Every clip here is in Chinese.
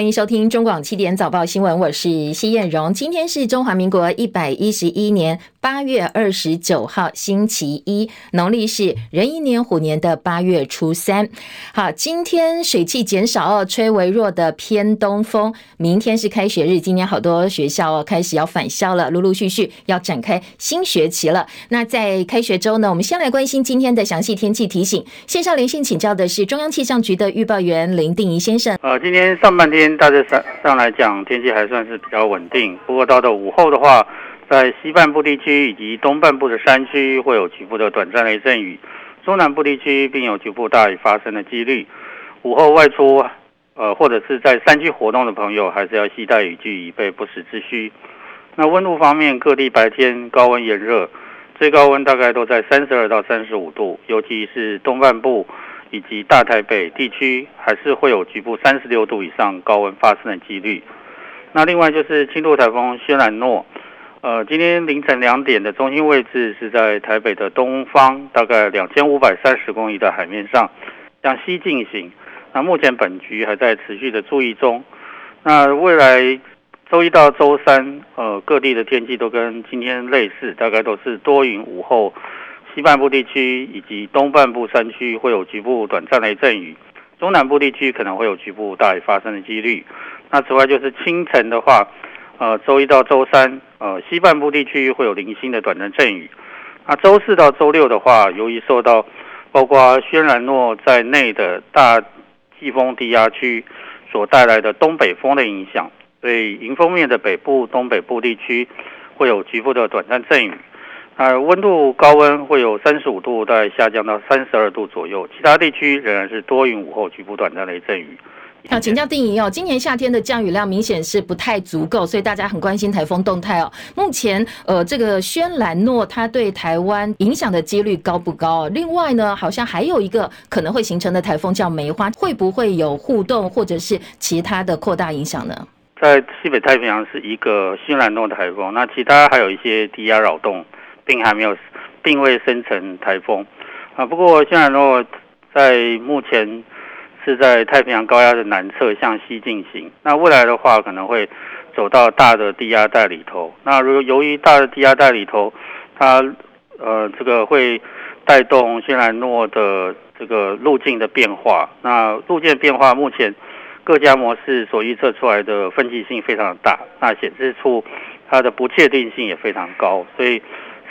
欢迎收听中广七点早报新闻，我是谢燕荣。今天是中华民国一百一十一年八月二十九号，星期一，农历是壬寅年虎年的八月初三。好，今天水汽减少哦，吹微弱的偏东风。明天是开学日，今天好多学校哦开始要返校了，陆陆续续要展开新学期了。那在开学周呢，我们先来关心今天的详细天气提醒。线上连线请教的是中央气象局的预报员林定仪先生。呃，今天上半天。大致上上来讲，天气还算是比较稳定。不过到了午后的话，在西半部地区以及东半部的山区会有局部的短暂雷阵雨，中南部地区并有局部大雨发生的几率。午后外出，呃，或者是在山区活动的朋友，还是要携带雨具以备不时之需。那温度方面，各地白天高温炎热，最高温大概都在三十二到三十五度，尤其是东半部。以及大台北地区还是会有局部三十六度以上高温发生的几率。那另外就是轻度台风轩岚诺，呃，今天凌晨两点的中心位置是在台北的东方，大概两千五百三十公里的海面上向西进行。那目前本局还在持续的注意中。那未来周一到周三，呃，各地的天气都跟今天类似，大概都是多云午后。西半部地区以及东半部山区会有局部短暂雷阵雨，中南部地区可能会有局部大雨发生的几率。那此外就是清晨的话，呃，周一到周三，呃，西半部地区会有零星的短暂阵雨。那周四到周六的话，由于受到包括轩然诺在内的大季风低压区所带来的东北风的影响，所以迎风面的北部、东北部地区会有局部的短暂阵雨。呃，温度高温会有三十五度，大概下降到三十二度左右。其他地区仍然是多云午后局部短暂雷阵雨。好，请教定仪哦，今年夏天的降雨量明显是不太足够，所以大家很关心台风动态哦。目前，呃，这个轩岚诺它对台湾影响的几率高不高？另外呢，好像还有一个可能会形成的台风叫梅花，会不会有互动或者是其他的扩大影响呢？在西北太平洋是一个轩岚诺台风，那其他还有一些低压扰动。并还没有，并未生成台风啊。不过，轩岚诺在目前是在太平洋高压的南侧向西进行。那未来的话，可能会走到大的低压带里头。那如果由于大的低压带里头，它呃这个会带动新兰诺的这个路径的变化。那路径变化，目前各家模式所预测出来的分歧性非常大，那显示出它的不确定性也非常高，所以。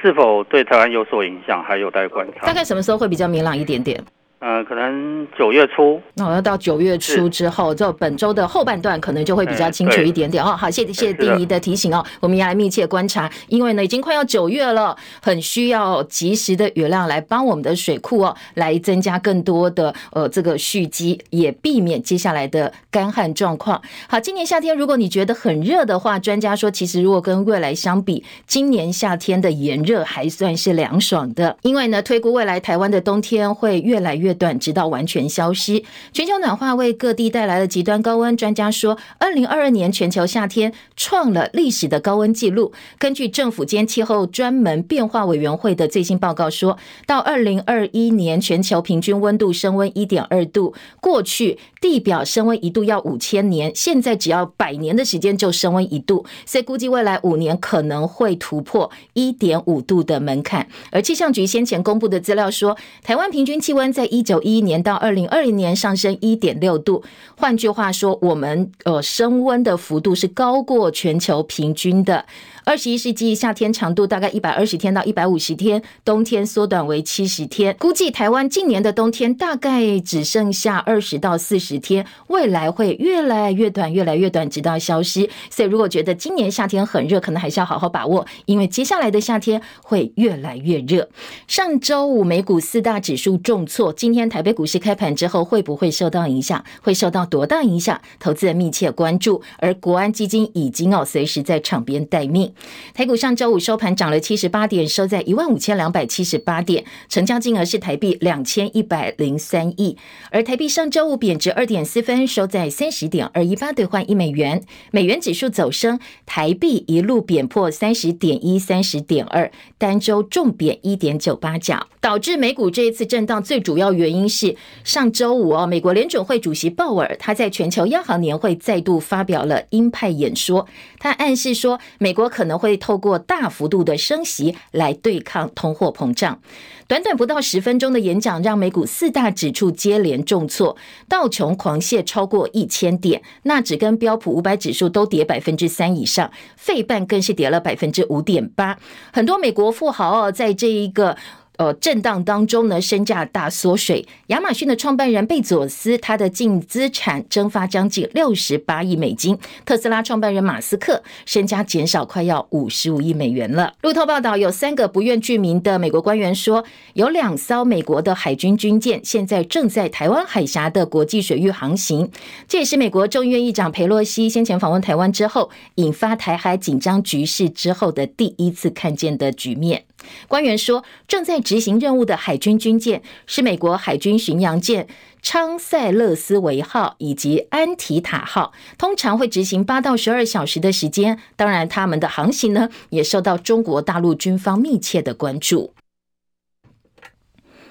是否对台湾有所影响，还有待观察。大概什么时候会比较明朗一点点？呃，可能九月初，那我要到九月初之后，就本周的后半段可能就会比较清楚一点点哦。好，谢谢谢丁仪的提醒哦，我们要来密切观察，因为呢已经快要九月了，很需要及时的雨量来帮我们的水库哦，来增加更多的呃这个蓄积，也避免接下来的干旱状况。好，今年夏天如果你觉得很热的话，专家说其实如果跟未来相比，今年夏天的炎热还算是凉爽的，因为呢推估未来台湾的冬天会越来越。越短，直到完全消失。全球暖化为各地带来了极端高温。专家说，二零二二年全球夏天创了历史的高温纪录。根据政府间气候专门变化委员会的最新报告说，说到二零二一年，全球平均温度升温一点二度。过去地表升温一度要五千年，现在只要百年的时间就升温一度。所以估计未来五年可能会突破一点五度的门槛。而气象局先前公布的资料说，台湾平均气温在一一九一一年到二零二零年上升一点六度，换句话说，我们呃升温的幅度是高过全球平均的。二十一世纪夏天长度大概一百二十天到一百五十天，冬天缩短为七十天。估计台湾近年的冬天大概只剩下二十到四十天，未来会越来越短，越来越短，直到消失。所以，如果觉得今年夏天很热，可能还是要好好把握，因为接下来的夏天会越来越热。上周五美股四大指数重挫，今天台北股市开盘之后会不会受到影响？会受到多大影响？投资人密切关注。而国安基金已经哦随时在场边待命。台股上周五收盘涨了七十八点，收在一万五千两百七十八点，成交金额是台币两千一百零三亿。而台币上周五贬值二点四分，收在三十点二一八兑换一美元。美元指数走升，台币一路贬破三十点一、三十点二，单周重贬一点九八角，导致美股这一次震荡最主要原因是上周五哦，美国联准会主席鲍尔他在全球央行年会再度发表了鹰派演说，他暗示说美国可可能会透过大幅度的升息来对抗通货膨胀。短短不到十分钟的演讲，让美股四大指数接连重挫，道琼狂泻超过一千点，纳指跟标普五百指数都跌百分之三以上，费半更是跌了百分之五点八。很多美国富豪哦，在这一个。呃，震荡当中呢，身价大缩水。亚马逊的创办人贝佐斯，他的净资产蒸发将近六十八亿美金。特斯拉创办人马斯克身家减少快要五十五亿美元了。路透报道，有三个不愿具名的美国官员说，有两艘美国的海军军舰现在正在台湾海峡的国际水域航行。这也是美国众议院议长佩洛西先前访问台湾之后，引发台海紧张局势之后的第一次看见的局面。官员说，正在执行任务的海军军舰是美国海军巡洋舰昌塞勒斯维号以及安提塔号，通常会执行八到十二小时的时间。当然，他们的航行呢，也受到中国大陆军方密切的关注。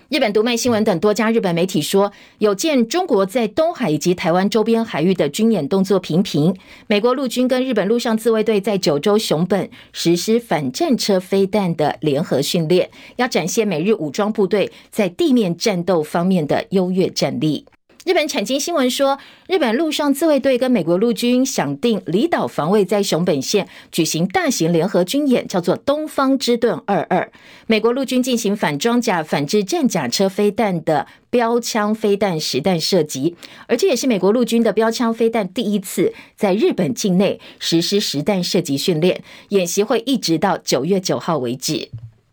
日本读卖新闻等多家日本媒体说，有见中国在东海以及台湾周边海域的军演动作频频。美国陆军跟日本陆上自卫队在九州熊本实施反战车飞弹的联合训练，要展现美日武装部队在地面战斗方面的优越战力。日本产经新闻说，日本陆上自卫队跟美国陆军想定离岛防卫在熊本县举行大型联合军演，叫做“东方之盾二二”。美国陆军进行反装甲、反制战甲车飞弹的标枪飞弹实弹射击，而这也是美国陆军的标枪飞弹第一次在日本境内实施实弹射击训练。演习会一直到九月九号为止。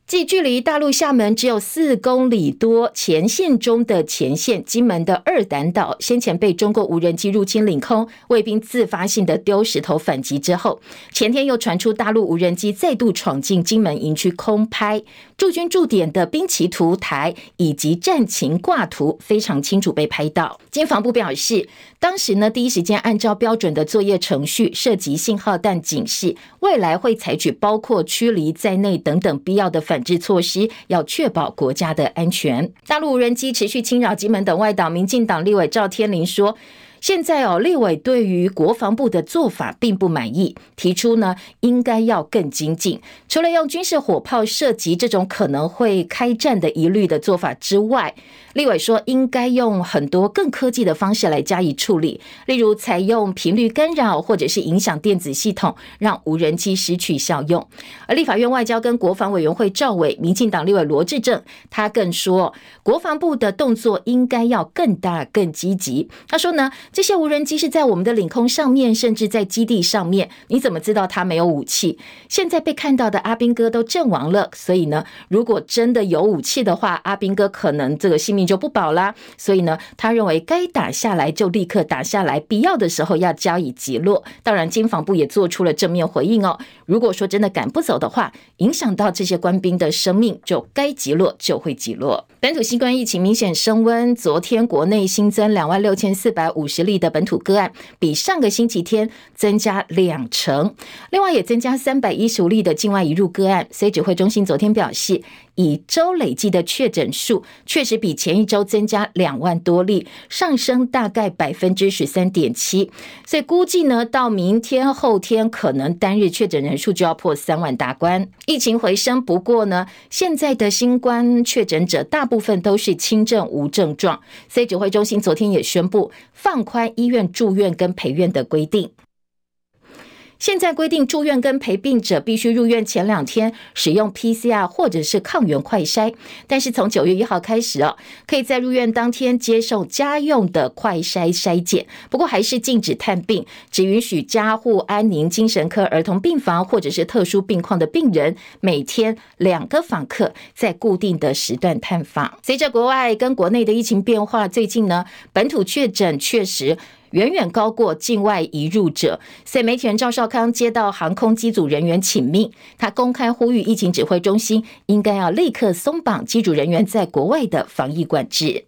即距离大陆厦门只有四公里多前线中的前线金门的二胆岛，先前被中国无人机入侵领空，卫兵自发性的丢石头反击之后，前天又传出大陆无人机再度闯进金门营区空拍驻军驻点的兵棋图台以及战情挂图，非常清楚被拍到。经防部表示，当时呢第一时间按照标准的作业程序射击信号弹警示，未来会采取包括驱离在内等等必要的反。反制措施要确保国家的安全。大陆无人机持续侵扰金门等外岛，民进党立委赵天麟说。现在哦，立委对于国防部的做法并不满意，提出呢应该要更精进。除了用军事火炮射击这种可能会开战的疑虑的做法之外，立委说应该用很多更科技的方式来加以处理，例如采用频率干扰或者是影响电子系统，让无人机失去效用。而立法院外交跟国防委员会召委民进党立委罗志正，他更说国防部的动作应该要更大更积极。他说呢。这些无人机是在我们的领空上面，甚至在基地上面，你怎么知道它没有武器？现在被看到的阿兵哥都阵亡了，所以呢，如果真的有武器的话，阿兵哥可能这个性命就不保啦。所以呢，他认为该打下来就立刻打下来，必要的时候要加以击落。当然，经防部也做出了正面回应哦。如果说真的赶不走的话，影响到这些官兵的生命，就该击落就会击落。本土新冠疫情明显升温，昨天国内新增两万六千四百五十例的本土个案，比上个星期天增加两成。另外，也增加三百一十五例的境外移入个案。所以指挥中心昨天表示，以周累计的确诊数，确实比前一周增加两万多例，上升大概百分之十三点七。所以估计呢，到明天后天，可能单日确诊人数就要破三万大关。疫情回升，不过呢，现在的新冠确诊者大部分都是轻症无症状。所以指挥中心昨天也宣布放宽医院住院跟陪院的规定。现在规定，住院跟陪病者必须入院前两天使用 PCR 或者是抗原快筛，但是从九月一号开始哦，可以在入院当天接受家用的快筛筛检，不过还是禁止探病，只允许加护安宁精神科儿童病房或者是特殊病况的病人每天两个访客在固定的时段探访。随着国外跟国内的疫情变化，最近呢，本土确诊确实。远远高过境外移入者。所以媒体人赵少康接到航空机组人员请命，他公开呼吁疫情指挥中心应该要立刻松绑机组人员在国外的防疫管制。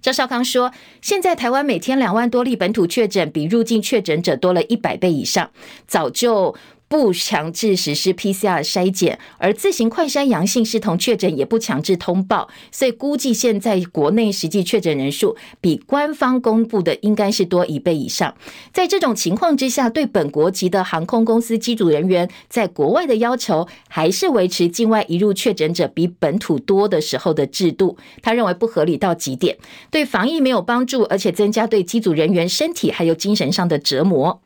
赵少康说：“现在台湾每天两万多例本土确诊，比入境确诊者多了一百倍以上，早就。”不强制实施 PCR 筛检，而自行快筛阳性视同确诊也不强制通报，所以估计现在国内实际确诊人数比官方公布的应该是多一倍以上。在这种情况之下，对本国籍的航空公司机组人员在国外的要求，还是维持境外移入确诊者比本土多的时候的制度。他认为不合理到极点，对防疫没有帮助，而且增加对机组人员身体还有精神上的折磨。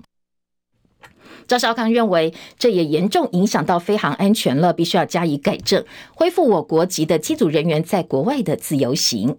赵少康认为，这也严重影响到飞航安全了，必须要加以改正，恢复我国籍的机组人员在国外的自由行。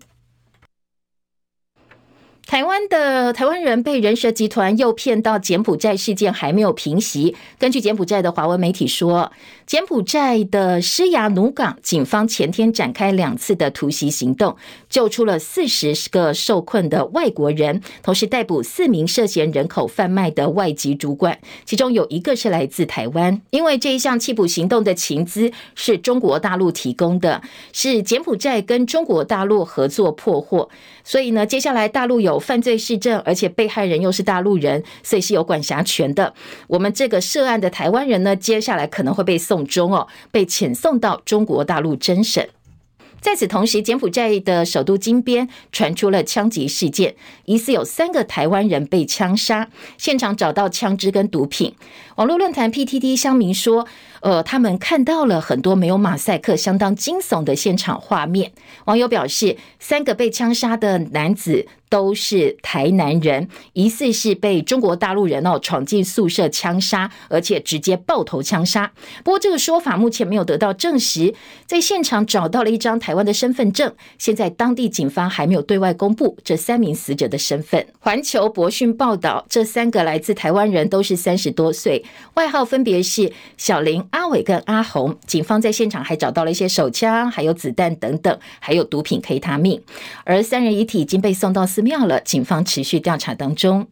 台湾的台湾人被人蛇集团诱骗到柬埔寨事件还没有平息。根据柬埔寨的华文媒体说，柬埔寨的施雅努港警方前天展开两次的突袭行动，救出了四十个受困的外国人，同时逮捕四名涉嫌人口贩卖的外籍主管，其中有一个是来自台湾。因为这一项缉捕行动的情资是中国大陆提供的，是柬埔寨跟中国大陆合作破获，所以呢，接下来大陆有。有犯罪事证，而且被害人又是大陆人，所以是有管辖权的。我们这个涉案的台湾人呢，接下来可能会被送中哦，被遣送到中国大陆侦审。在此同时，柬埔寨的首都金边传出了枪击事件，疑似有三个台湾人被枪杀，现场找到枪支跟毒品。网络论坛 PTT 乡民说，呃，他们看到了很多没有马赛克、相当惊悚的现场画面。网友表示，三个被枪杀的男子。都是台南人，疑似是被中国大陆人哦闯进宿舍枪杀，而且直接爆头枪杀。不过这个说法目前没有得到证实。在现场找到了一张台湾的身份证，现在当地警方还没有对外公布这三名死者的身份。环球博讯报道，这三个来自台湾人都是三十多岁，外号分别是小林、阿伟跟阿红。警方在现场还找到了一些手枪，还有子弹等等，还有毒品 K 他命。而三人遗体已经被送到寺庙了，警方持续调查当中。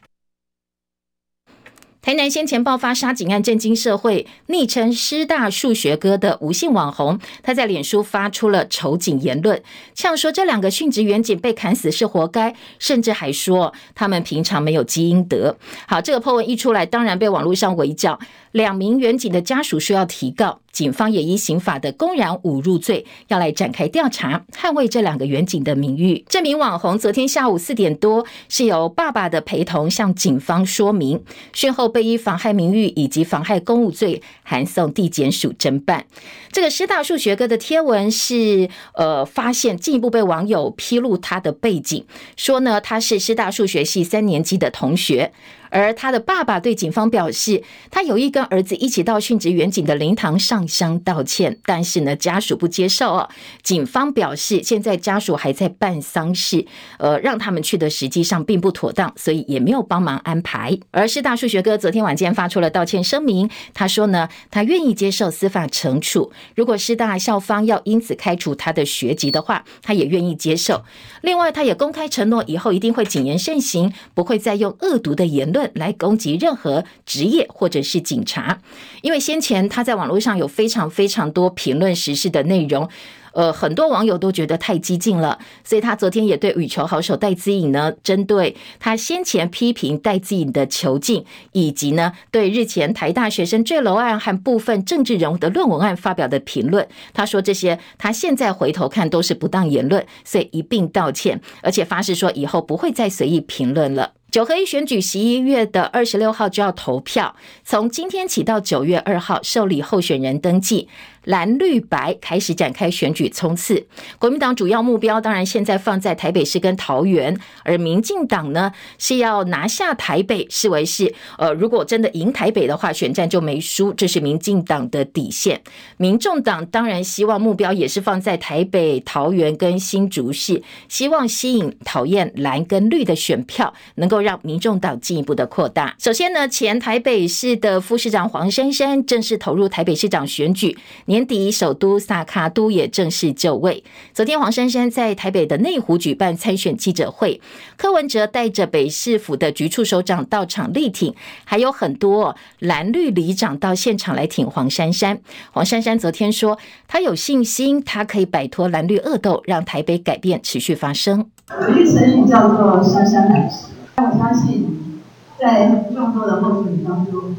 台南先前爆发杀警案，震惊社会。昵称“师大数学哥”的吴姓网红，他在脸书发出了仇警言论，呛说这两个殉职员警被砍死是活该，甚至还说他们平常没有积阴德。好，这个破文一出来，当然被网络上围剿。两名员警的家属说要提告，警方也依刑法的公然侮辱罪要来展开调查，捍卫这两个员警的名誉。这名网红昨天下午四点多是由爸爸的陪同向警方说明，讯后被依妨害名誉以及妨害公务罪函送地检署侦办。这个师大数学哥的贴文是呃发现进一步被网友披露他的背景，说呢他是师大数学系三年级的同学。而他的爸爸对警方表示，他有意跟儿子一起到殉职员警的灵堂上香道歉，但是呢，家属不接受哦。警方表示，现在家属还在办丧事，呃，让他们去的实际上并不妥当，所以也没有帮忙安排。而师大数学哥昨天晚间发出了道歉声明，他说呢，他愿意接受司法惩处，如果师大校方要因此开除他的学籍的话，他也愿意接受。另外，他也公开承诺以后一定会谨言慎行，不会再用恶毒的言论。来攻击任何职业或者是警察，因为先前他在网络上有非常非常多评论时事的内容。呃，很多网友都觉得太激进了，所以他昨天也对羽球好手戴资颖呢，针对他先前批评戴资颖的囚禁，以及呢对日前台大学生坠楼案和部分政治人物的论文案发表的评论，他说这些他现在回头看都是不当言论，所以一并道歉，而且发誓说以后不会再随意评论了。九合一选举十一月的二十六号就要投票，从今天起到九月二号受理候选人登记。蓝绿白开始展开选举冲刺，国民党主要目标当然现在放在台北市跟桃园，而民进党呢是要拿下台北，视为是呃，如果真的赢台北的话，选战就没输，这是民进党的底线。民众党当然希望目标也是放在台北、桃园跟新竹市，希望吸引讨厌蓝跟绿的选票，能够让民众党进一步的扩大。首先呢，前台北市的副市长黄珊珊正式投入台北市长选举。年年底首都萨卡都也正式就位。昨天黄珊珊在台北的内湖举办参选记者会，柯文哲带着北市府的局处首长到场力挺，还有很多蓝绿里长到现场来挺黄珊珊。黄珊珊昨天说，她有信心，她可以摆脱蓝绿恶斗，让台北改变持续发生。有一成语叫做“姗姗来迟”，我相信在众多的候选人当中，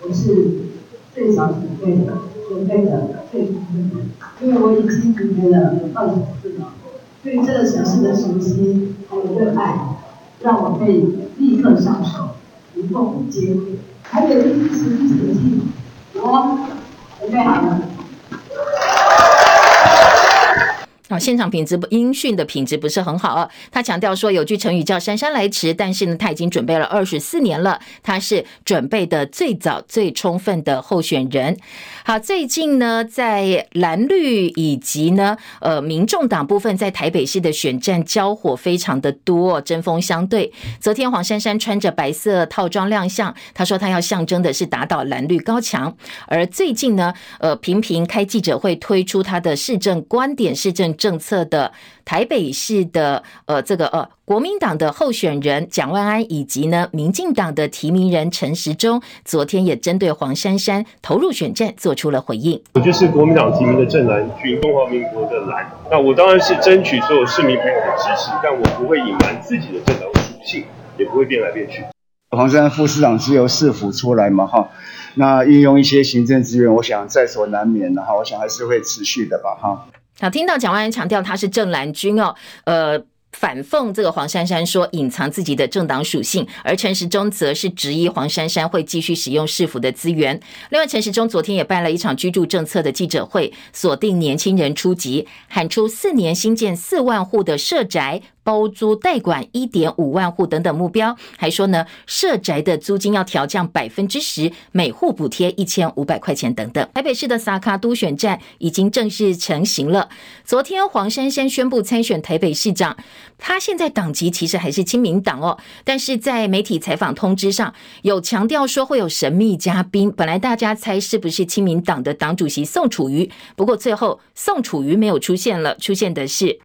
我是最早准备的，准备的最充分，因为我已经准备了二十次了。对这个城市的熟悉还有热爱，让我可以立刻上手，无缝接轨。还有一支持一前进，我准备好了。现场品质音讯的品质不是很好啊。他强调说，有句成语叫“姗姗来迟”，但是呢，他已经准备了二十四年了，他是准备的最早、最充分的候选人。好，最近呢，在蓝绿以及呢，呃，民众党部分在台北市的选战交火非常的多，针锋相对。昨天黄珊珊穿着白色套装亮相，他说他要象征的是打倒蓝绿高墙。而最近呢，呃，频频开记者会，推出他的市政观点、市政。政策的台北市的呃这个呃国民党的候选人蒋万安以及呢民进党的提名人陈时中，昨天也针对黄珊珊投入选战做出了回应。我就是国民党提名的正蓝军，中华民国的蓝。那我当然是争取所有市民朋友的支持，但我不会隐瞒自己的政党属性，也不会变来变去。黄珊珊副市长是由市府出来嘛哈，那运用一些行政资源，我想在所难免的哈，我想还是会持续的吧哈。好，听到蒋万安强调他是正蓝军哦，呃，反讽这个黄珊珊说隐藏自己的政党属性，而陈时中则是质疑黄珊珊会继续使用市府的资源。另外，陈时中昨天也办了一场居住政策的记者会，锁定年轻人出击，喊出四年新建四万户的社宅。包租代管一点五万户等等目标，还说呢，社宅的租金要调降百分之十，每户补贴一千五百块钱等等。台北市的萨卡都选战已经正式成型了。昨天黄珊珊宣布参选台北市长，他现在党籍其实还是亲民党哦，但是在媒体采访通知上有强调说会有神秘嘉宾。本来大家猜是不是亲民党的党主席宋楚瑜，不过最后宋楚瑜没有出现了，出现的是。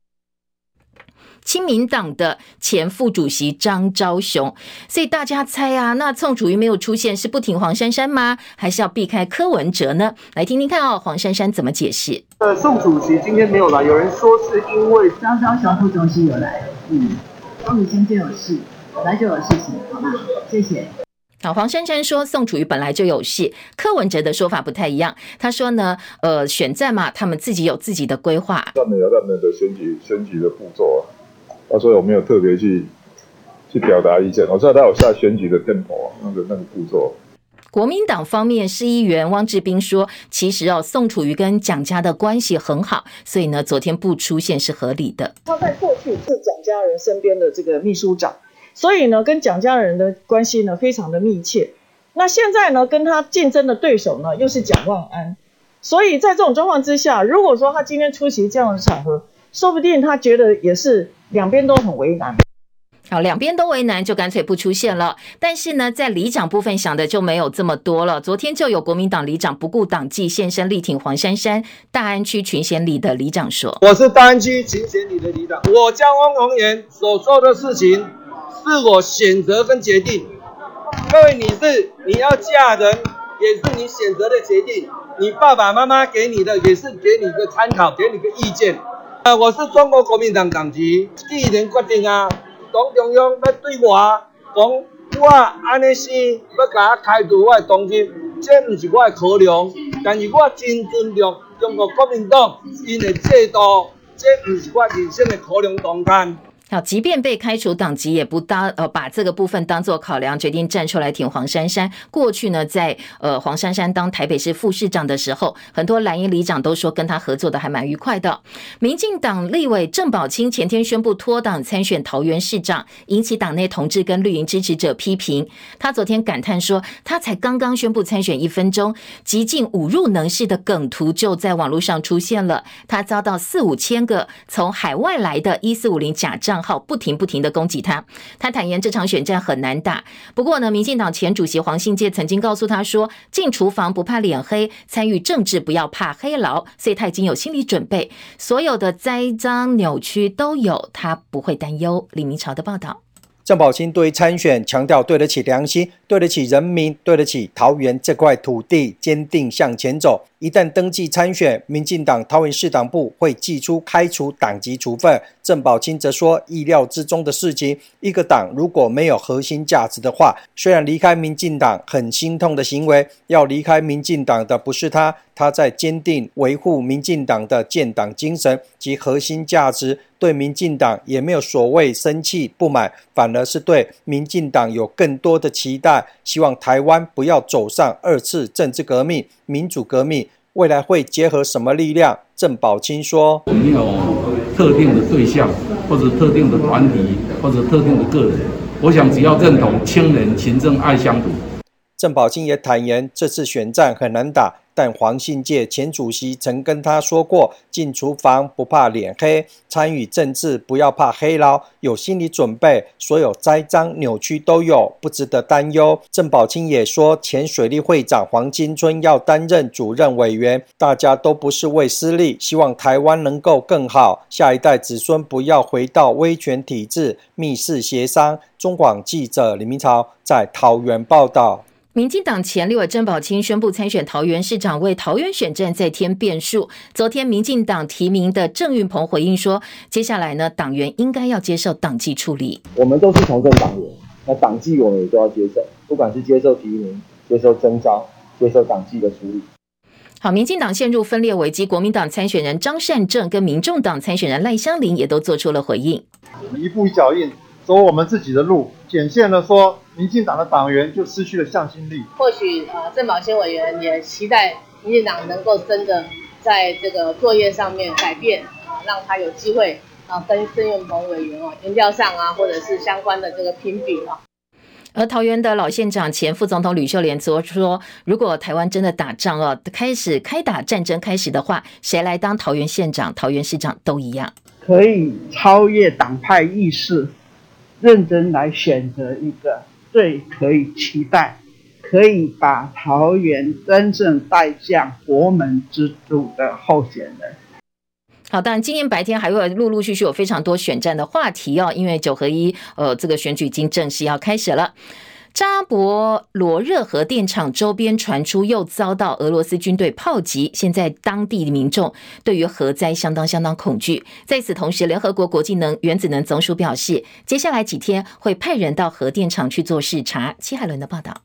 亲民党的前副主席张昭雄，所以大家猜啊，那宋楚瑜没有出现，是不挺黄珊珊吗？还是要避开柯文哲呢？来听听看哦，黄珊珊怎么解释？呃，宋主席今天没有来，有人说是因为张昭雄副主席有来。嗯，张主席就有事，本来就有事情，好吗？谢谢。好，黄珊珊说宋楚瑜本来就有事，柯文哲的说法不太一样。他说呢，呃，选战嘛，他们自己有自己的规划。他们有他们的选举选举的步骤啊。他说：“我没有特别去去表达意见，我知道他有下选举的 tempo 啊，那个那个步骤。”国民党方面，市议员汪志斌说：“其实哦，宋楚瑜跟蒋家的关系很好，所以呢，昨天不出现是合理的。他在过去是蒋家人身边的这个秘书长，所以呢，跟蒋家人的关系呢非常的密切。那现在呢，跟他竞争的对手呢又是蒋万安，所以在这种状况之下，如果说他今天出席这样的场合，说不定他觉得也是。”两边都很为难，好，两边都为难，就干脆不出现了。但是呢，在里长部分想的就没有这么多了。昨天就有国民党里长不顾党纪现身力挺黄珊珊。大安区群贤里的里长说：“我是大安区群贤里的里长，我江翁红颜所做的事情是我选择跟决定。各位女士，你要嫁人也是你选择的决定，你爸爸妈妈给你的也是给你个参考，给你个意见。”啊！我是中国国民党党籍，既然决定啊，党中央要对我讲，我安尼是要给他开除我的党籍，这不是我的考量，但是我真尊重中国国民党因的制度，这不是我人生的考量中间。好，即便被开除党籍，也不当呃把这个部分当做考量，决定站出来挺黄珊珊。过去呢，在呃黄珊珊当台北市副市长的时候，很多蓝营里长都说跟他合作的还蛮愉快的。民进党立委郑宝清前天宣布脱党参选桃园市长，引起党内同志跟绿营支持者批评。他昨天感叹说，他才刚刚宣布参选一分钟，极尽侮辱能事的梗图就在网络上出现了。他遭到四五千个从海外来的一四五零假账号不停不停的攻击他。他坦言这场选战很难打。不过呢，民进党前主席黄信介曾经告诉他说：“进厨房不怕脸黑，参与政治不要怕黑牢。”所以他已经有心理准备，所有的栽赃扭曲都有，他不会担忧。李明朝的报道。郑宝清对于参选强调对得起良心，对得起人民，对得起桃园这块土地，坚定向前走。一旦登记参选，民进党桃园市党部会祭出开除党籍处分。郑宝清则说，意料之中的事情。一个党如果没有核心价值的话，虽然离开民进党很心痛的行为，要离开民进党的不是他，他在坚定维护民进党的建党精神及核心价值，对民进党也没有所谓生气不满，反而是对民进党有更多的期待，希望台湾不要走上二次政治革命。民主革命未来会结合什么力量？郑宝清说：“没有特定的对象，或者特定的团体，或者特定的个人。我想，只要认同亲人勤政爱乡土。”郑宝清也坦言，这次选战很难打。但黄信介前主席曾跟他说过：“进厨房不怕脸黑，参与政治不要怕黑牢，有心理准备，所有栽赃扭曲都有，不值得担忧。”郑宝清也说，前水利会长黄金春要担任主任委员，大家都不是为私利，希望台湾能够更好，下一代子孙不要回到威权体制，密室协商。中广记者李明朝在桃园报道。民进党前立委郑宝清宣布参选桃园市长，为桃园选战再添变数。昨天，民进党提名的郑运鹏回应说：“接下来呢，党员应该要接受党纪处理。我们都是从政党员，那党纪我们也都要接受，不管是接受提名、接受征召、接受党纪的处理。”好，民进党陷入分裂危机，国民党参选人张善政跟民众党参选人赖香林也都做出了回应。我们一步一脚印，走我们自己的路，显现了说。民进党的党员就失去了向心力。或许呃，郑宝清委员也期待民进党能够真的在这个作业上面改变啊，让他有机会啊跟郑运鹏委员哦，民调上啊，或者是相关的这个评比啊。而桃园的老县长前副总统吕秀莲则说，如果台湾真的打仗哦，开始开打战争开始的话，谁来当桃园县长、桃园市长都一样，可以超越党派意识，认真来选择一个。最可以期待，可以把桃园真正带向国门之主的候选人。好，当然今天白天还会陆陆续续有非常多选战的话题哦，因为九合一，呃，这个选举已经正式要开始了。扎博罗热核电厂周边传出又遭到俄罗斯军队炮击，现在当地的民众对于核灾相当相当恐惧。在此同时，联合国国际能原子能总署表示，接下来几天会派人到核电厂去做视察。齐海伦的报道。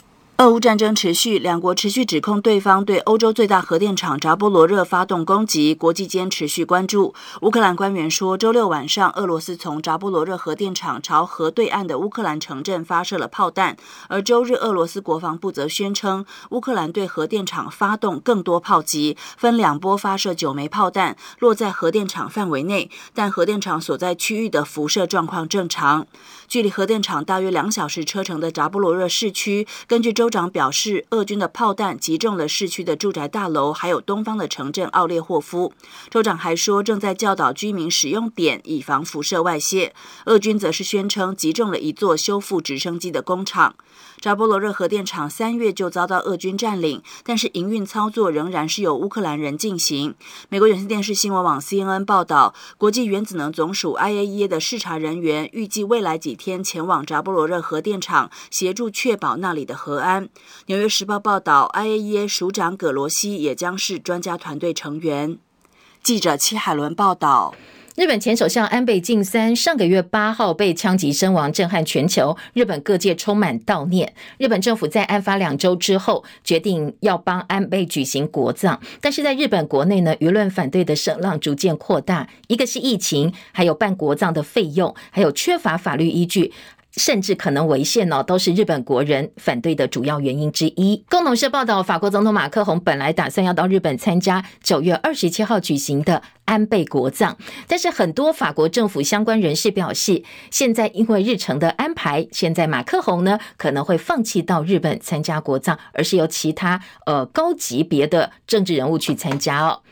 俄乌战争持续，两国持续指控对方对欧洲最大核电厂扎波罗热发动攻击，国际间持续关注。乌克兰官员说，周六晚上，俄罗斯从扎波罗热核电厂朝河对岸的乌克兰城镇发射了炮弹，而周日，俄罗斯国防部则宣称，乌克兰对核电厂发动更多炮击，分两波发射九枚炮弹，落在核电厂范围内，但核电厂所在区域的辐射状况正常。距离核电厂大约两小时车程的扎波罗热市区，根据周州长表示，俄军的炮弹击中了市区的住宅大楼，还有东方的城镇奥列霍夫。州长还说，正在教导居民使用碘，以防辐射外泄。俄军则是宣称击中了一座修复直升机的工厂。扎波罗热核电厂三月就遭到俄军占领，但是营运操作仍然是由乌克兰人进行。美国有线电视新闻网 CNN 报道，国际原子能总署 IAEA 的视察人员预计未来几天前往扎波罗热核电厂，协助确保那里的核安。纽约时报报道，IAEA 署长葛罗西也将是专家团队成员。记者戚海伦报道。日本前首相安倍晋三上个月八号被枪击身亡，震撼全球。日本各界充满悼念。日本政府在案发两周之后，决定要帮安倍举行国葬，但是在日本国内呢，舆论反对的声浪逐渐扩大。一个是疫情，还有办国葬的费用，还有缺乏法律依据。甚至可能违宪哦，都是日本国人反对的主要原因之一。共同社报道，法国总统马克宏本来打算要到日本参加九月二十七号举行的安倍国葬，但是很多法国政府相关人士表示，现在因为日程的安排，现在马克宏呢可能会放弃到日本参加国葬，而是由其他呃高级别的政治人物去参加哦。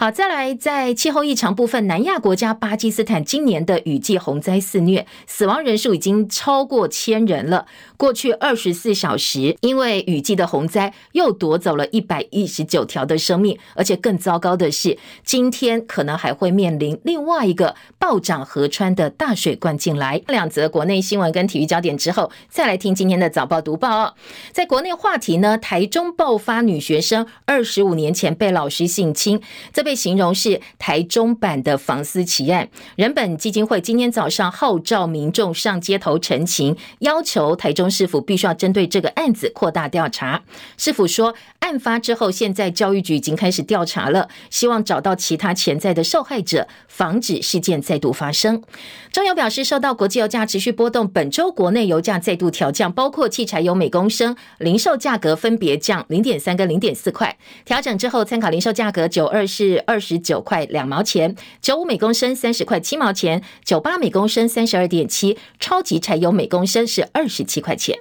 好，再来在气候异常部分，南亚国家巴基斯坦今年的雨季洪灾肆虐，死亡人数已经超过千人了。过去二十四小时，因为雨季的洪灾又夺走了一百一十九条的生命，而且更糟糕的是，今天可能还会面临另外一个暴涨河川的大水灌进来。两则国内新闻跟体育焦点之后，再来听今天的早报读报哦。在国内话题呢，台中爆发女学生二十五年前被老师性侵，这被形容是台中版的房思琪案。人本基金会今天早上号召民众上街头陈情，要求台中。市府必须要针对这个案子扩大调查。市府说，案发之后，现在教育局已经开始调查了，希望找到其他潜在的受害者，防止事件再度发生。中油表示，受到国际油价持续波动，本周国内油价再度调降，包括汽柴油每公升零售价格分别降零点三跟零点四块。调整之后，参考零售价格，九二是二十九块两毛钱，九五每公升三十块七毛钱，九八每公升三十二点七，超级柴油每公升是二十七块钱。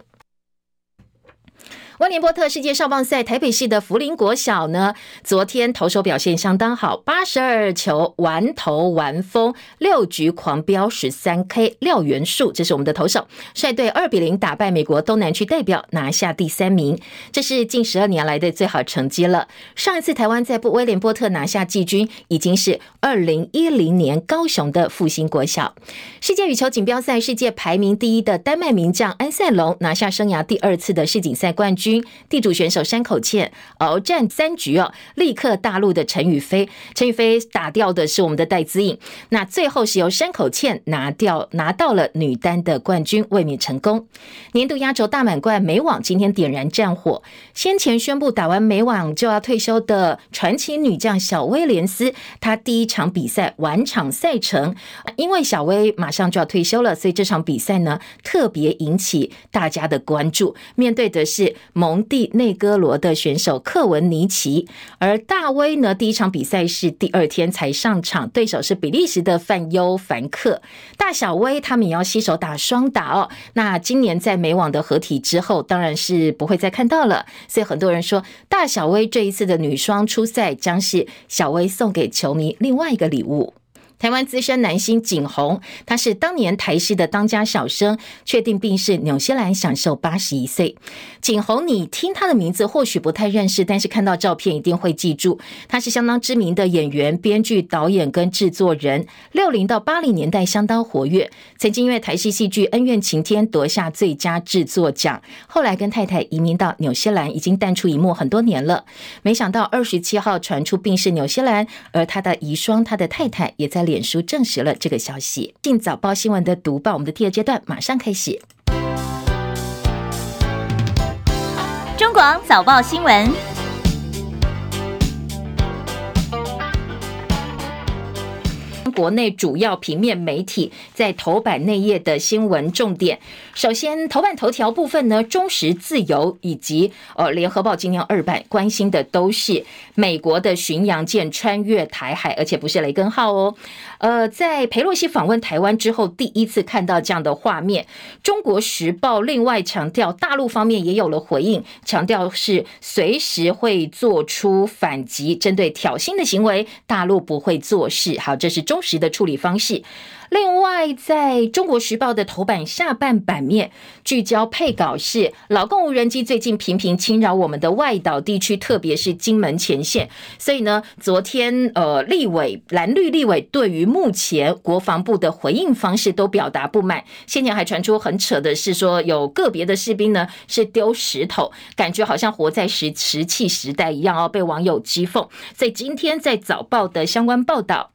威廉波特世界少棒赛，台北市的福林国小呢，昨天投手表现相当好，八十二球完投完封，六局狂飙十三 K，廖元树，这是我们的投手，率队二比零打败美国东南区代表，拿下第三名，这是近十二年来的最好成绩了。上一次台湾在布威廉波特拿下季军，已经是二零一零年高雄的复兴国小。世界羽球锦标赛，世界排名第一的丹麦名将安赛龙拿下生涯第二次的世锦赛冠军。军地主选手山口茜鏖战三局哦，力克大陆的陈雨菲，陈雨菲打掉的是我们的戴资颖，那最后是由山口茜拿掉拿到了女单的冠军，卫冕成功。年度压轴大满贯美网今天点燃战火，先前宣布打完美网就要退休的传奇女将小威廉斯，她第一场比赛完场赛程，因为小威马上就要退休了，所以这场比赛呢特别引起大家的关注，面对的是。蒙蒂内哥罗的选手克文尼奇，而大威呢，第一场比赛是第二天才上场，对手是比利时的范优凡克。大小威他们也要携手打双打哦。那今年在美网的合体之后，当然是不会再看到了。所以很多人说，大小威这一次的女双出赛，将是小威送给球迷另外一个礼物。台湾资深男星景洪，他是当年台视的当家小生，确定病逝，纽西兰享寿八十一岁。景洪，你听他的名字或许不太认识，但是看到照片一定会记住，他是相当知名的演员、编剧、导演跟制作人。六零到八零年代相当活跃，曾经因为台视戏剧《恩怨情天》夺下最佳制作奖。后来跟太太移民到纽西兰，已经淡出荧幕很多年了。没想到二十七号传出病逝纽西兰，而他的遗孀，他的太太也在。脸书证实了这个消息。进早报新闻的读报，我们的第二阶段马上开始。中广早报新闻。国内主要平面媒体在头版内页的新闻重点，首先头版头条部分呢，中时、自由以及呃联合报今年二版关心的都是美国的巡洋舰穿越台海，而且不是雷根号哦。呃，在裴洛西访问台湾之后，第一次看到这样的画面。中国时报另外强调，大陆方面也有了回应，强调是随时会做出反击，针对挑衅的行为，大陆不会做事。好，这是中时的处理方式。另外，在中国时报的头版下半版面，聚焦配稿是老共无人机最近频频侵扰我们的外岛地区，特别是金门前线。所以呢，昨天呃，立委蓝绿立委对于目前国防部的回应方式都表达不满。先前还传出很扯的是说，有个别的士兵呢是丢石头，感觉好像活在石石器时代一样哦，被网友讥讽。所以今天在早报的相关报道。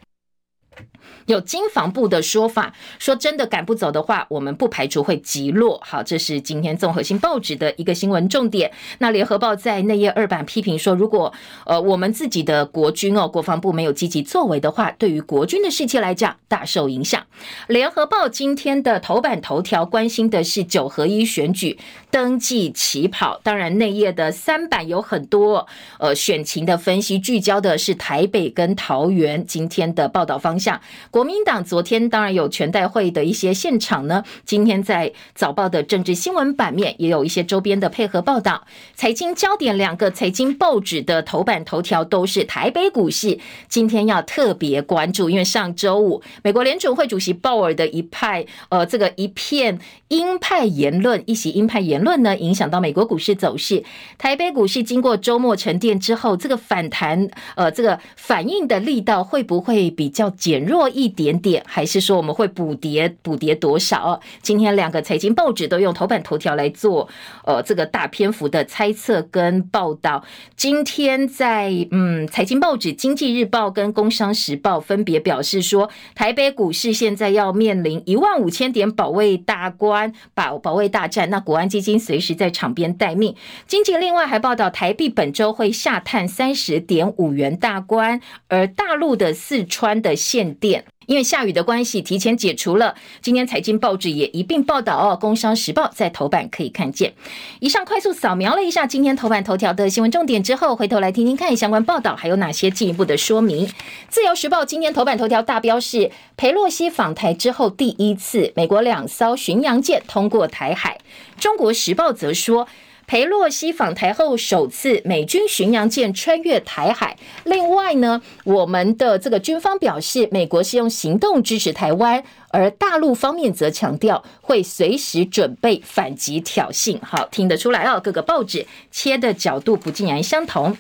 有经防部的说法，说真的赶不走的话，我们不排除会击落。好，这是今天综合性报纸的一个新闻重点。那联合报在内页二版批评说，如果呃我们自己的国军哦，国防部没有积极作为的话，对于国军的士气来讲大受影响。联合报今天的头版头条关心的是九合一选举登记起跑，当然内页的三版有很多呃选情的分析，聚焦的是台北跟桃园今天的报道方向。国民党昨天当然有全代会的一些现场呢，今天在早报的政治新闻版面也有一些周边的配合报道。财经焦点两个财经报纸的头版头条都是台北股市，今天要特别关注，因为上周五美国联准会主席鲍尔的一派呃这个一片鹰派言论，一席鹰派言论呢，影响到美国股市走势。台北股市经过周末沉淀之后，这个反弹呃这个反应的力道会不会比较减弱一点点，还是说我们会补跌补跌多少？今天两个财经报纸都用头版头条来做呃这个大篇幅的猜测跟报道。今天在嗯财经报纸《经济日报》跟《工商时报》分别表示说，台北股市现在要面临一万五千点保卫大关保保卫大战，那国安基金随时在场边待命。经济另外还报道，台币本周会下探三十点五元大关，而大陆的四川的限电。因为下雨的关系，提前解除了。今天财经报纸也一并报道哦，《工商时报》在头版可以看见。以上快速扫描了一下今天头版头条的新闻重点之后，回头来听听看相关报道还有哪些进一步的说明。《自由时报》今天头版头条大标是裴洛西访台之后第一次，美国两艘巡洋舰通过台海。《中国时报》则说。裴洛西访台后首次美军巡洋舰穿越台海。另外呢，我们的这个军方表示，美国是用行动支持台湾，而大陆方面则强调会随时准备反击挑衅。好，听得出来哦，各个报纸切的角度不尽然相同。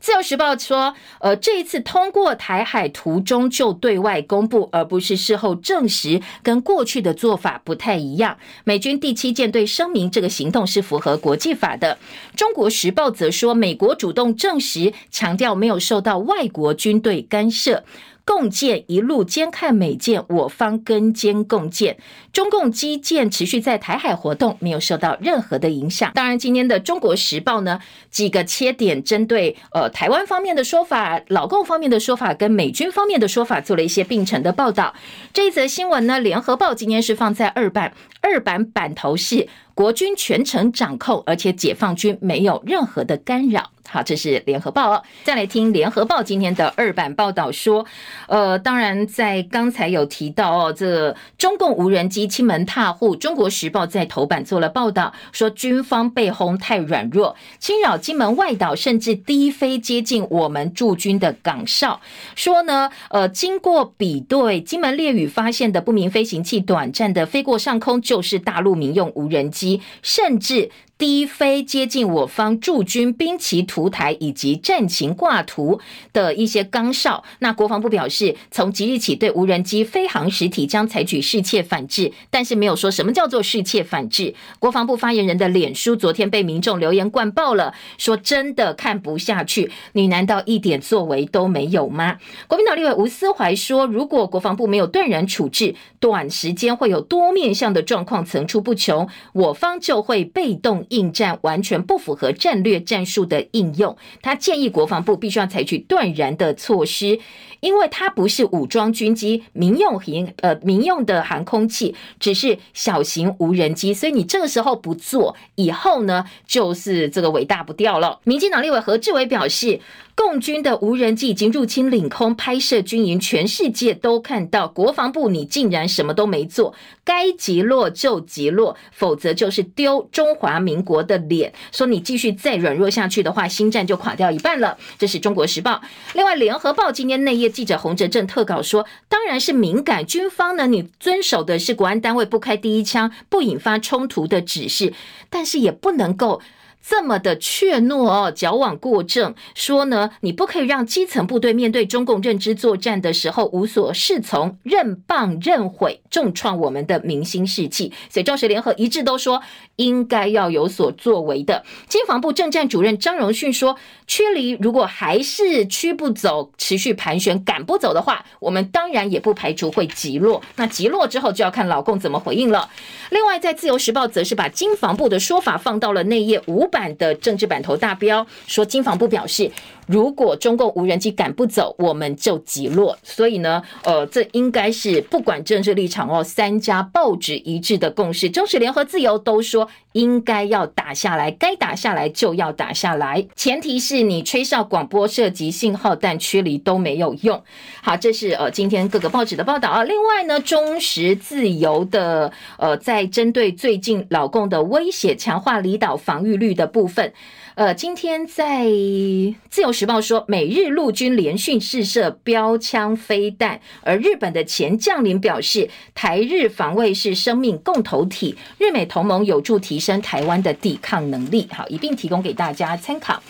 自由时报说，呃，这一次通过台海途中就对外公布，而不是事后证实，跟过去的做法不太一样。美军第七舰队声明，这个行动是符合国际法的。中国时报则说，美国主动证实，强调没有受到外国军队干涉。共建一路兼看美舰，我方跟肩共建。中共基建持续在台海活动，没有受到任何的影响。当然，今天的《中国时报》呢，几个切点针对呃台湾方面的说法、老共方面的说法跟美军方面的说法做了一些并陈的报道。这一则新闻呢，《联合报》今天是放在二版，二版版头是国军全程掌控，而且解放军没有任何的干扰。好，这是联合报哦。再来听联合报今天的二版报道说，呃，当然在刚才有提到哦，这个、中共无人机侵门踏户，中国时报在头版做了报道，说军方被轰太软弱，侵扰金门外岛，甚至低飞接近我们驻军的岗哨。说呢，呃，经过比对，金门烈屿发现的不明飞行器短暂的飞过上空，就是大陆民用无人机，甚至。低飞接近我方驻军兵棋图台以及战情挂图的一些岗哨。那国防部表示，从即日起对无人机飞航实体将采取适切反制，但是没有说什么叫做适切反制。国防部发言人的脸书昨天被民众留言灌爆了，说真的看不下去，你难道一点作为都没有吗？国民党立委吴思怀说，如果国防部没有断然处置，短时间会有多面向的状况层出不穷，我方就会被动。应战完全不符合战略战术的应用，他建议国防部必须要采取断然的措施，因为它不是武装军机，民用型呃民用的航空器，只是小型无人机，所以你这个时候不做，以后呢就是这个尾大不掉了。民进党立委何志伟表示。共军的无人机已经入侵领空，拍摄军营，全世界都看到。国防部，你竟然什么都没做，该击落就击落，否则就是丢中华民国的脸。说你继续再软弱下去的话，心战就垮掉一半了。这是中国时报。另外，联合报今天内页记者洪哲正特稿说，当然是敏感，军方呢，你遵守的是国安单位不开第一枪、不引发冲突的指示，但是也不能够。这么的怯懦哦，矫枉过正，说呢，你不可以让基层部队面对中共认知作战的时候无所适从，认棒认悔，重创我们的民心士气。所以，中时联合一致都说应该要有所作为的。经防部政战主任张荣训说，驱离如果还是驱不走，持续盘旋赶不走的话，我们当然也不排除会击落。那击落之后就要看老共怎么回应了。另外，在自由时报则是把经防部的说法放到了内页五百版的政治版头大标，说金防部表示，如果中共无人机赶不走，我们就击落。所以呢，呃，这应该是不管政治立场哦，三家报纸一致的共识。中时联合自由都说应该要打下来，该打下来就要打下来，前提是你吹哨广播射击信号弹驱离都没有用。好，这是呃今天各个报纸的报道啊。另外呢，中时自由的呃在针对最近老共的威胁，强化离岛防御率的部分。呃，今天在《自由时报》说，美日陆军联训试射标枪飞弹，而日本的前将领表示，台日防卫是生命共同体，日美同盟有助提升台湾的抵抗能力。好，一并提供给大家参考。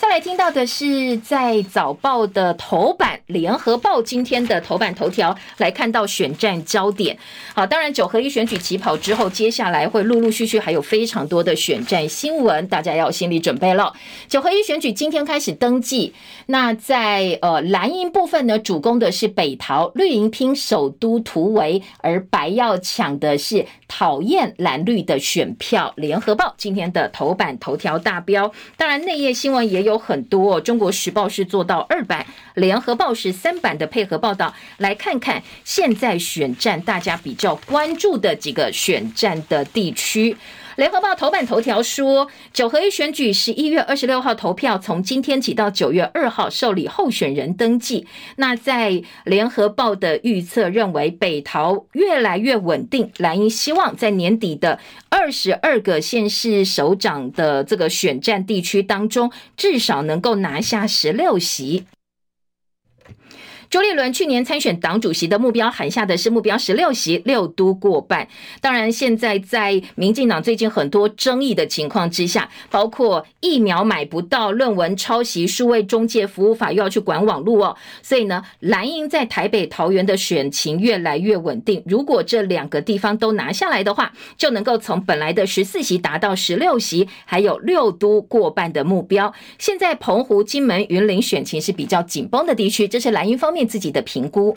再来听到的是在早报的头版，联合报今天的头版头条来看到选战焦点。好，当然九合一选举起跑之后，接下来会陆陆续续还有非常多的选战新闻，大家要心理准备了。九合一选举今天开始登记，那在呃蓝营部分呢，主攻的是北桃，绿营拼首都突围，而白要抢的是讨厌蓝绿的选票。联合报今天的头版头条大标，当然内页新闻也有。有很多，中国时报是做到二版，联合报是三版的配合报道，来看看现在选战大家比较关注的几个选战的地区。联合报头版头条说，九合一选举十一月二十六号投票，从今天起到九月二号受理候选人登记。那在联合报的预测认为，北桃越来越稳定，蓝营希望在年底的二十二个县市首长的这个选战地区当中，至少能够拿下十六席。朱立伦去年参选党主席的目标喊下的是目标十六席，六都过半。当然，现在在民进党最近很多争议的情况之下，包括疫苗买不到、论文抄袭、数位中介服务法又要去管网络哦。所以呢，蓝营在台北、桃园的选情越来越稳定。如果这两个地方都拿下来的话，就能够从本来的十四席达到十六席，还有六都过半的目标。现在澎湖、金门、云林选情是比较紧绷的地区，这是蓝营方面自己的评估，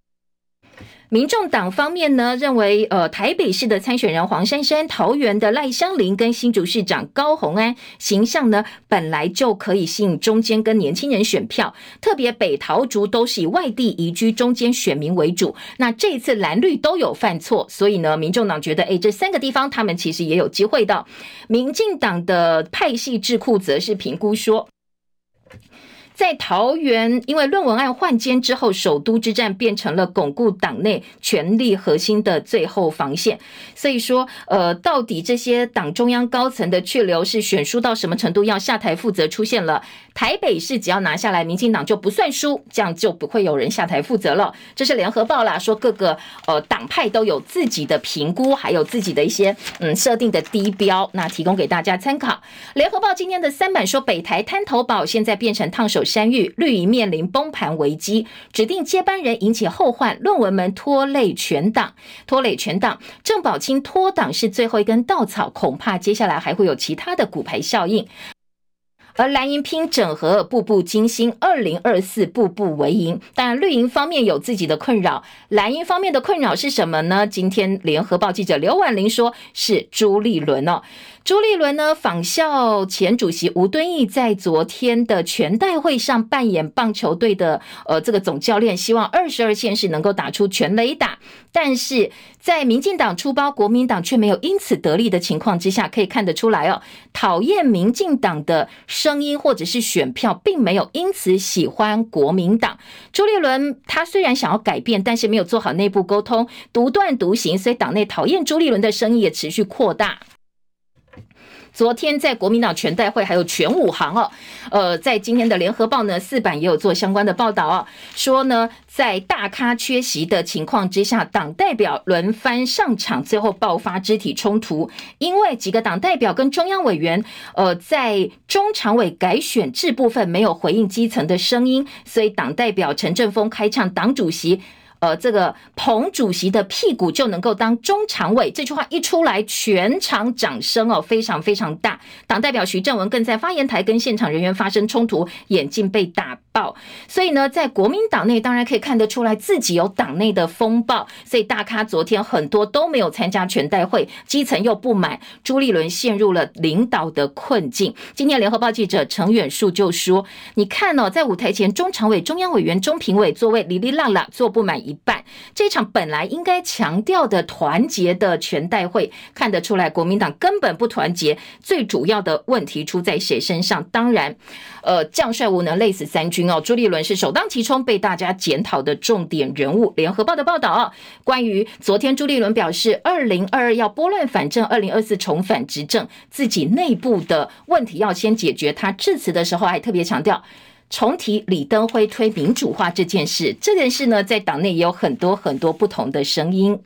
民众党方面呢，认为，呃，台北市的参选人黄珊珊、桃园的赖香伶跟新竹市长高虹安形象呢，本来就可以吸引中间跟年轻人选票，特别北桃竹都是以外地移居中间选民为主。那这次蓝绿都有犯错，所以呢，民众党觉得，哎，这三个地方他们其实也有机会的。民进党的派系智库则是评估说。在桃园，因为论文案换监之后，首都之战变成了巩固党内权力核心的最后防线。所以说，呃，到底这些党中央高层的去留是悬殊到什么程度，要下台负责，出现了台北市只要拿下来，民进党就不算输，这样就不会有人下台负责了。这是联合报啦，说各个呃党派都有自己的评估，还有自己的一些嗯设定的低标，那提供给大家参考。联合报今天的三版说，北台滩头堡现在变成烫手山芋，绿营面临崩盘危机，指定接班人引起后患，论文门拖累全党，拖累全党。郑宝清脱党是最后一根稻草，恐怕接下来还会有其他的骨牌效应。而蓝营拼整合，步步惊心，二零二四步步为营。当然，绿营方面有自己的困扰，蓝营方面的困扰是什么呢？今天联合报记者刘婉玲说，是朱立伦哦。朱立伦呢，仿效前主席吴敦义在昨天的全代会上扮演棒球队的呃这个总教练，希望二十二县市能够打出全垒打。但是在民进党出包，国民党却没有因此得利的情况之下，可以看得出来哦，讨厌民进党的声音或者是选票，并没有因此喜欢国民党。朱立伦他虽然想要改变，但是没有做好内部沟通，独断独行，所以党内讨厌朱立伦的声音也持续扩大。昨天在国民党全代会还有全武行哦，呃，在今天的联合报呢四版也有做相关的报道哦，说呢在大咖缺席的情况之下，党代表轮番上场，最后爆发肢体冲突，因为几个党代表跟中央委员，呃，在中常委改选制部分没有回应基层的声音，所以党代表陈振峰开唱党主席。呃，这个彭主席的屁股就能够当中常委。这句话一出来，全场掌声哦，非常非常大。党代表徐正文更在发言台跟现场人员发生冲突，眼镜被打爆。所以呢，在国民党内当然可以看得出来，自己有党内的风暴。所以大咖昨天很多都没有参加全代会，基层又不满，朱立伦陷入了领导的困境。今天联合报记者陈远树就说：“你看哦，在舞台前，中常委、中央委员、中评委座位哩哩啦啦坐不满一半。这场本来应该强调的团结的全代会，看得出来国民党根本不团结。最主要的问题出在谁身上？当然，呃，将帅无能，累死三军哦。朱立伦是首当其冲被大家检讨的重点人物。联合报的报道啊，关于昨天朱立伦表示，二零二二要拨乱反正，二零二四重返执政，自己内部的问题要先解决。他致辞的时候还特别强调。”重提李登辉推民主化这件事，这件事呢，在党内也有很多很多不同的声音。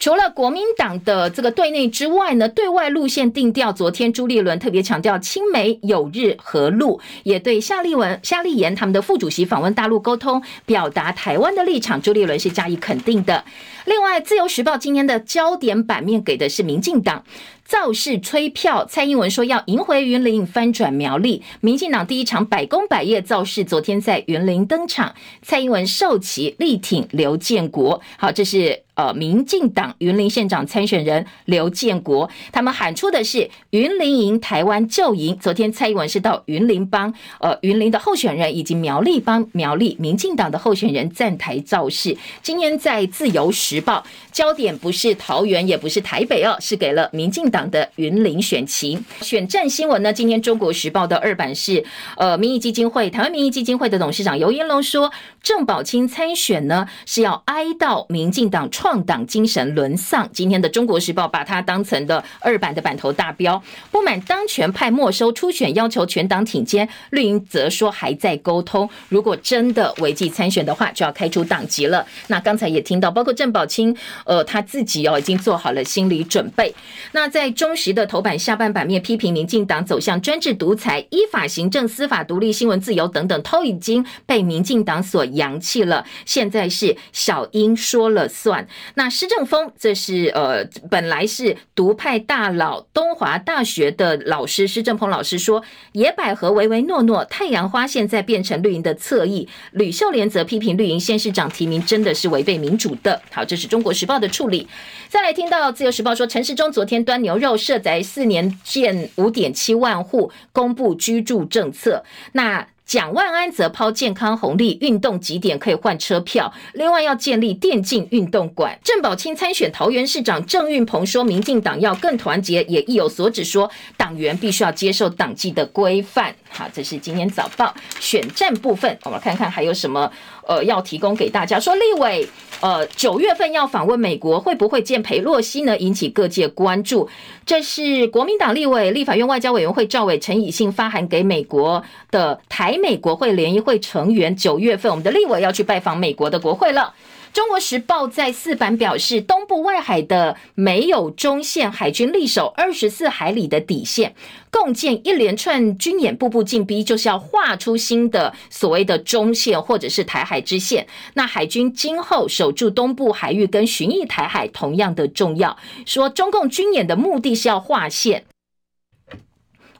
除了国民党的这个对内之外呢，对外路线定调。昨天朱立伦特别强调亲美友日和路，也对夏立文、夏立言他们的副主席访问大陆沟通，表达台湾的立场。朱立伦是加以肯定的。另外，《自由时报》今天的焦点版面给的是民进党。造势催票，蔡英文说要赢回云林，翻转苗栗。民进党第一场百工百业造势，昨天在云林登场，蔡英文受旗力挺刘建国。好，这是呃民进党云林县长参选人刘建国，他们喊出的是云林赢，台湾就赢。昨天蔡英文是到云林帮呃云林的候选人以及苗栗帮苗栗民进党的候选人站台造势。今天在《自由时报》焦点不是桃园，也不是台北哦，是给了民进党。的云林选情选战新闻呢？今天《中国时报》的二版是，呃，民意基金会台湾民意基金会的董事长游盈隆说，郑宝清参选呢是要哀悼民进党创党精神沦丧。今天的《中国时报》把它当成的二版的版头大标，不满当权派没收初选，要求全党挺监。绿营则说还在沟通，如果真的违纪参选的话，就要开除党籍了。那刚才也听到，包括郑宝清，呃，他自己哦已经做好了心理准备。那在中时的头版下半版面批评民进党走向专制独裁，依法行政、司法独立、新闻自由等等，都已经被民进党所扬弃了。现在是小英说了算。那施正峰，这是呃，本来是独派大佬，东华大学的老师施正峰老师说，野百合唯唯诺诺，太阳花现在变成绿营的侧翼。吕秀莲则批评绿营县市长提名真的是违背民主的。好，这是中国时报的处理。再来听到自由时报说，陈时中昨天端牛肉设宅四年建五点七万户，公布居住政策。那蒋万安则抛健康红利，运动几点可以换车票。另外要建立电竞运动馆。郑宝清参选桃园市长，郑运鹏说，民进党要更团结，也意有所指说，党员必须要接受党纪的规范。好，这是今天早报选战部分，我们看看还有什么。呃，要提供给大家说，立委呃九月份要访问美国，会不会见裴洛西呢？引起各界关注。这是国民党立委、立法院外交委员会赵伟陈以信发函给美国的台美国会联谊会成员，九月份我们的立委要去拜访美国的国会了。中国时报在四版表示，东部外海的没有中线，海军力守二十四海里的底线，共建一连串军演，步步进逼，就是要画出新的所谓的中线或者是台海之线。那海军今后守住东部海域跟巡弋台海同样的重要。说中共军演的目的是要划线。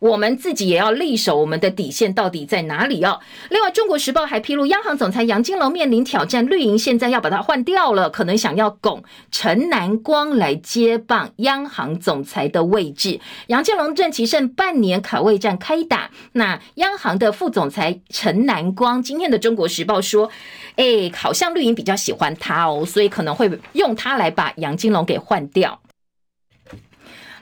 我们自己也要立守我们的底线到底在哪里哦？另外，《中国时报》还披露，央行总裁杨金龙面临挑战，绿营现在要把他换掉了，可能想要拱陈南光来接棒央行总裁的位置。杨金龙任期剩半年，卡位战开打。那央行的副总裁陈南光，今天的《中国时报》说，哎，好像绿营比较喜欢他哦，所以可能会用他来把杨金龙给换掉。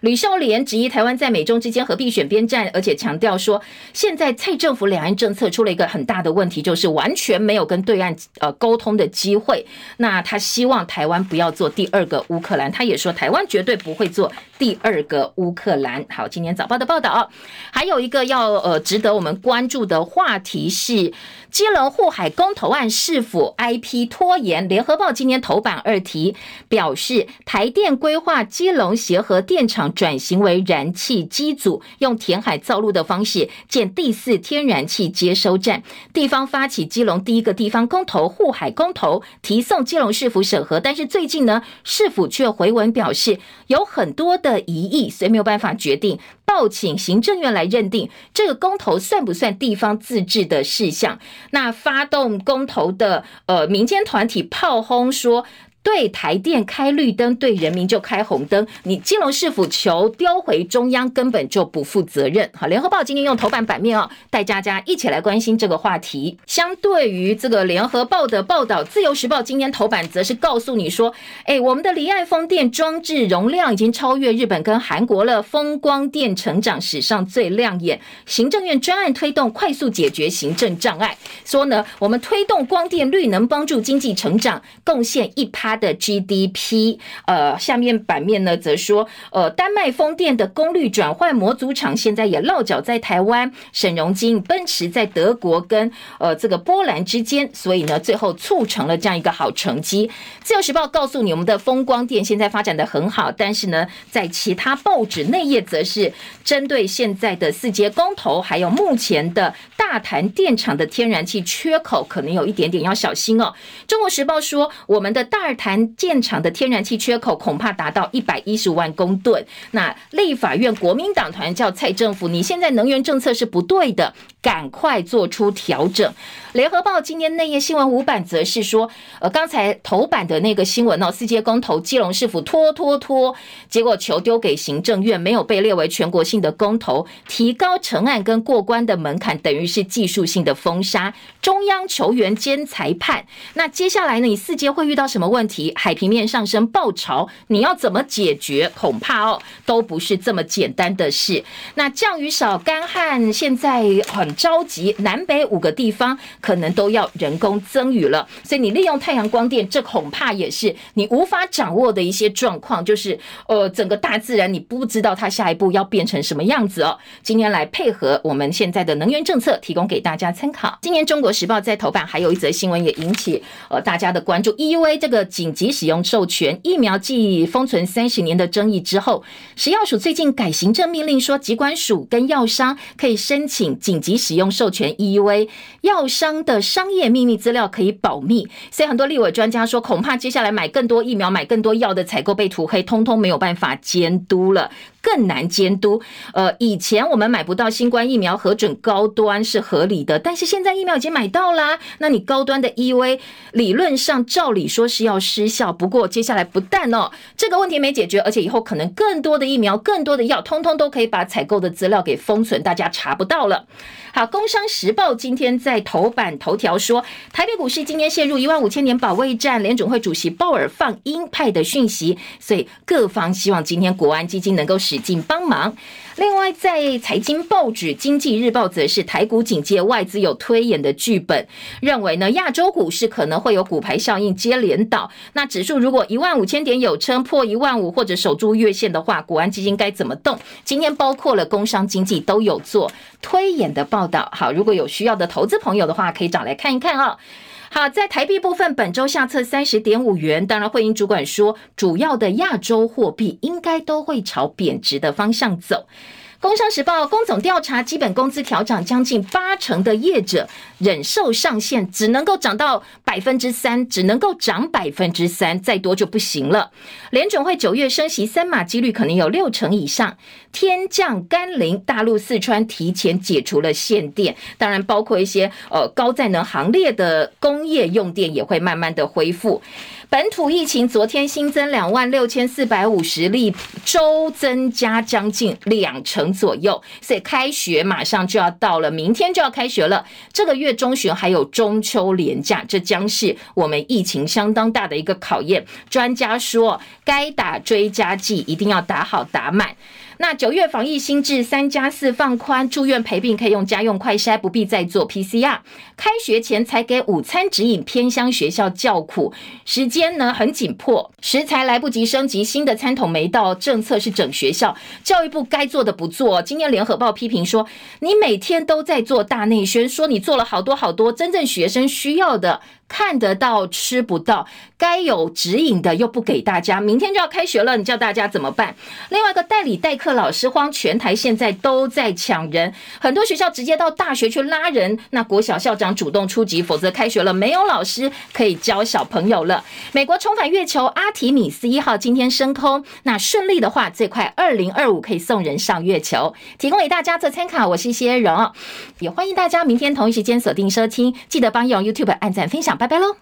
吕秀莲质疑台湾在美中之间何必选边站，而且强调说，现在蔡政府两岸政策出了一个很大的问题，就是完全没有跟对岸呃沟通的机会。那他希望台湾不要做第二个乌克兰，他也说台湾绝对不会做第二个乌克兰。好，今天早报的报道，还有一个要呃值得我们关注的话题是。基隆护海公投案是否 IP 拖延？联合报今天头版二题表示，台电规划基隆协和电厂转型为燃气机组，用填海造陆的方式建第四天然气接收站。地方发起基隆第一个地方公投护海公投，提送基隆市府审核。但是最近呢，市府却回文表示有很多的疑义，所以没有办法决定，报请行政院来认定这个公投算不算地方自治的事项。那发动公投的呃民间团体炮轰说。对台电开绿灯，对人民就开红灯。你基隆市府求丢回中央，根本就不负责任。好，联合报今天用头版版面哦，带大家一起来关心这个话题。相对于这个联合报的报道，自由时报今天头版则是告诉你说，哎，我们的离岸风电装置容量已经超越日本跟韩国了，风光电成长史上最亮眼。行政院专案推动，快速解决行政障碍。说呢，我们推动光电绿能，帮助经济成长，贡献一趴。的 GDP，呃，下面版面呢则说，呃，丹麦风电的功率转换模组厂现在也落脚在台湾，沈荣金奔驰在德国跟呃这个波兰之间，所以呢，最后促成了这样一个好成绩。自由时报告诉你，我们的风光电现在发展的很好，但是呢，在其他报纸内页则是针对现在的四阶公投，还有目前的大潭电厂的天然气缺口，可能有一点点要小心哦。中国时报说，我们的大台谈建厂的天然气缺口恐怕达到一百一十五万公吨。那立法院国民党团叫蔡政府，你现在能源政策是不对的，赶快做出调整。联合报今天内页新闻五版则是说，呃，刚才头版的那个新闻哦，四阶公投，基隆市府拖拖拖，结果球丢给行政院，没有被列为全国性的公投，提高成案跟过关的门槛，等于是技术性的封杀，中央球员兼裁判。那接下来呢，你四阶会遇到什么问题？海平面上升暴潮，你要怎么解决？恐怕哦都不是这么简单的事。那降雨少、干旱，现在很着急，南北五个地方可能都要人工增雨了。所以你利用太阳光电，这恐怕也是你无法掌握的一些状况。就是呃，整个大自然你不知道它下一步要变成什么样子哦。今天来配合我们现在的能源政策，提供给大家参考。今年《中国时报》在头版还有一则新闻也引起呃大家的关注，EUA 这个紧。急使用授权疫苗记忆封存三十年的争议之后，食药署最近改行政命令，说疾管署跟药商可以申请紧急使用授权 EUA，药商的商业秘密资料可以保密。所以很多立委专家说，恐怕接下来买更多疫苗、买更多药的采购被涂黑，通通没有办法监督了。更难监督。呃，以前我们买不到新冠疫苗核准高端是合理的，但是现在疫苗已经买到啦。那你高端的 EUA 理论上照理说是要失效。不过接下来不但哦这个问题没解决，而且以后可能更多的疫苗、更多的药，通通都可以把采购的资料给封存，大家查不到了。好，《工商时报》今天在头版头条说，台北股市今天陷入一万五千年保卫战，联准会主席鲍尔放鹰派的讯息，所以各方希望今天国安基金能够。使劲帮忙。另外，在财经报纸《经济日报》则是台股警戒外资有推演的剧本，认为呢亚洲股市可能会有骨牌效应接连倒。那指数如果一万五千点有撑破一万五或者守住月线的话，国安基金该怎么动？今天包括了工商经济都有做推演的报道。好，如果有需要的投资朋友的话，可以找来看一看啊、好，在台币部分，本周下测三十点五元。当然，汇银主管说，主要的亚洲货币应该都会朝贬值的方向走。工商时报工总调查，基本工资调涨将近八成的业者忍受上限只能够涨到百分之三，只能够涨百分之三，再多就不行了。联准会九月升息三码几率可能有六成以上。天降甘霖，大陆四川提前解除了限电，当然包括一些呃高再能行列的工业用电也会慢慢的恢复。本土疫情昨天新增两万六千四百五十例，周增加将近两成左右，所以开学马上就要到了，明天就要开学了。这个月中旬还有中秋连假，这将是我们疫情相当大的一个考验。专家说，该打追加剂一定要打好打满。那九月防疫新制三加四放宽，住院陪病可以用家用快筛，不必再做 PCR。开学前才给午餐指引，偏乡学校叫苦，时间呢很紧迫，食材来不及升级，新的餐桶没到，政策是整学校，教育部该做的不做。今天联合报批评说，你每天都在做大内宣，说你做了好多好多，真正学生需要的看得到吃不到，该有指引的又不给大家。明天就要开学了，你叫大家怎么办？另外一个代理代课老师荒，全台现在都在抢人，很多学校直接到大学去拉人。那国小校长主动出击，否则开学了没有老师可以教小朋友了。美国重返月球阿提米斯一号今天升空，那顺利的话，最快二零二五可以送人上月球，提供给大家做参考。我是谢荣，也欢迎大家明天同一时间锁定收听，记得帮叶荣 YouTube 按赞分享，拜拜喽